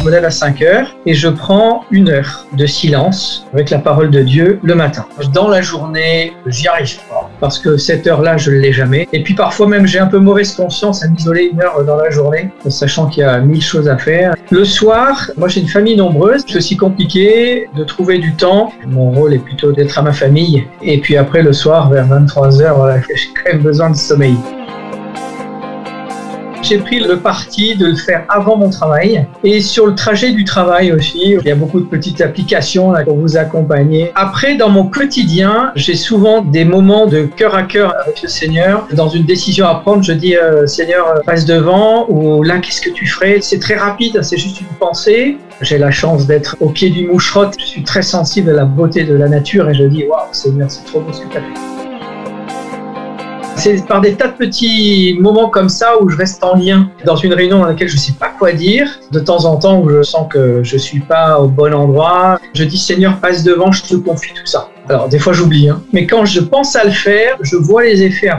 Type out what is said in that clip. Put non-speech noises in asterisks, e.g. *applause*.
Je me à 5 heures et je prends une heure de silence avec la parole de Dieu le matin. Dans la journée, j'y arrive pas parce que cette heure-là, je ne l'ai jamais. Et puis parfois même, j'ai un peu mauvaise conscience à m'isoler une heure dans la journée, sachant qu'il y a mille choses à faire. Le soir, moi j'ai une famille nombreuse, c'est aussi compliqué de trouver du temps. Mon rôle est plutôt d'être à ma famille. Et puis après, le soir, vers 23h, voilà, *laughs* j'ai quand même besoin de sommeil. J'ai pris le parti de le faire avant mon travail et sur le trajet du travail aussi. Il y a beaucoup de petites applications pour vous accompagner. Après, dans mon quotidien, j'ai souvent des moments de cœur à cœur avec le Seigneur. Dans une décision à prendre, je dis euh, Seigneur, euh, passe devant ou là, qu'est-ce que tu ferais? C'est très rapide, c'est juste une pensée. J'ai la chance d'être au pied du moucherotte. Je suis très sensible à la beauté de la nature et je dis Waouh, Seigneur, c'est trop beau ce que tu as fait. C'est par des tas de petits moments comme ça où je reste en lien dans une réunion dans laquelle je ne sais pas quoi dire. De temps en temps où je sens que je ne suis pas au bon endroit, je dis Seigneur, passe devant, je te confie tout ça. Alors des fois j'oublie, hein. mais quand je pense à le faire, je vois les effets.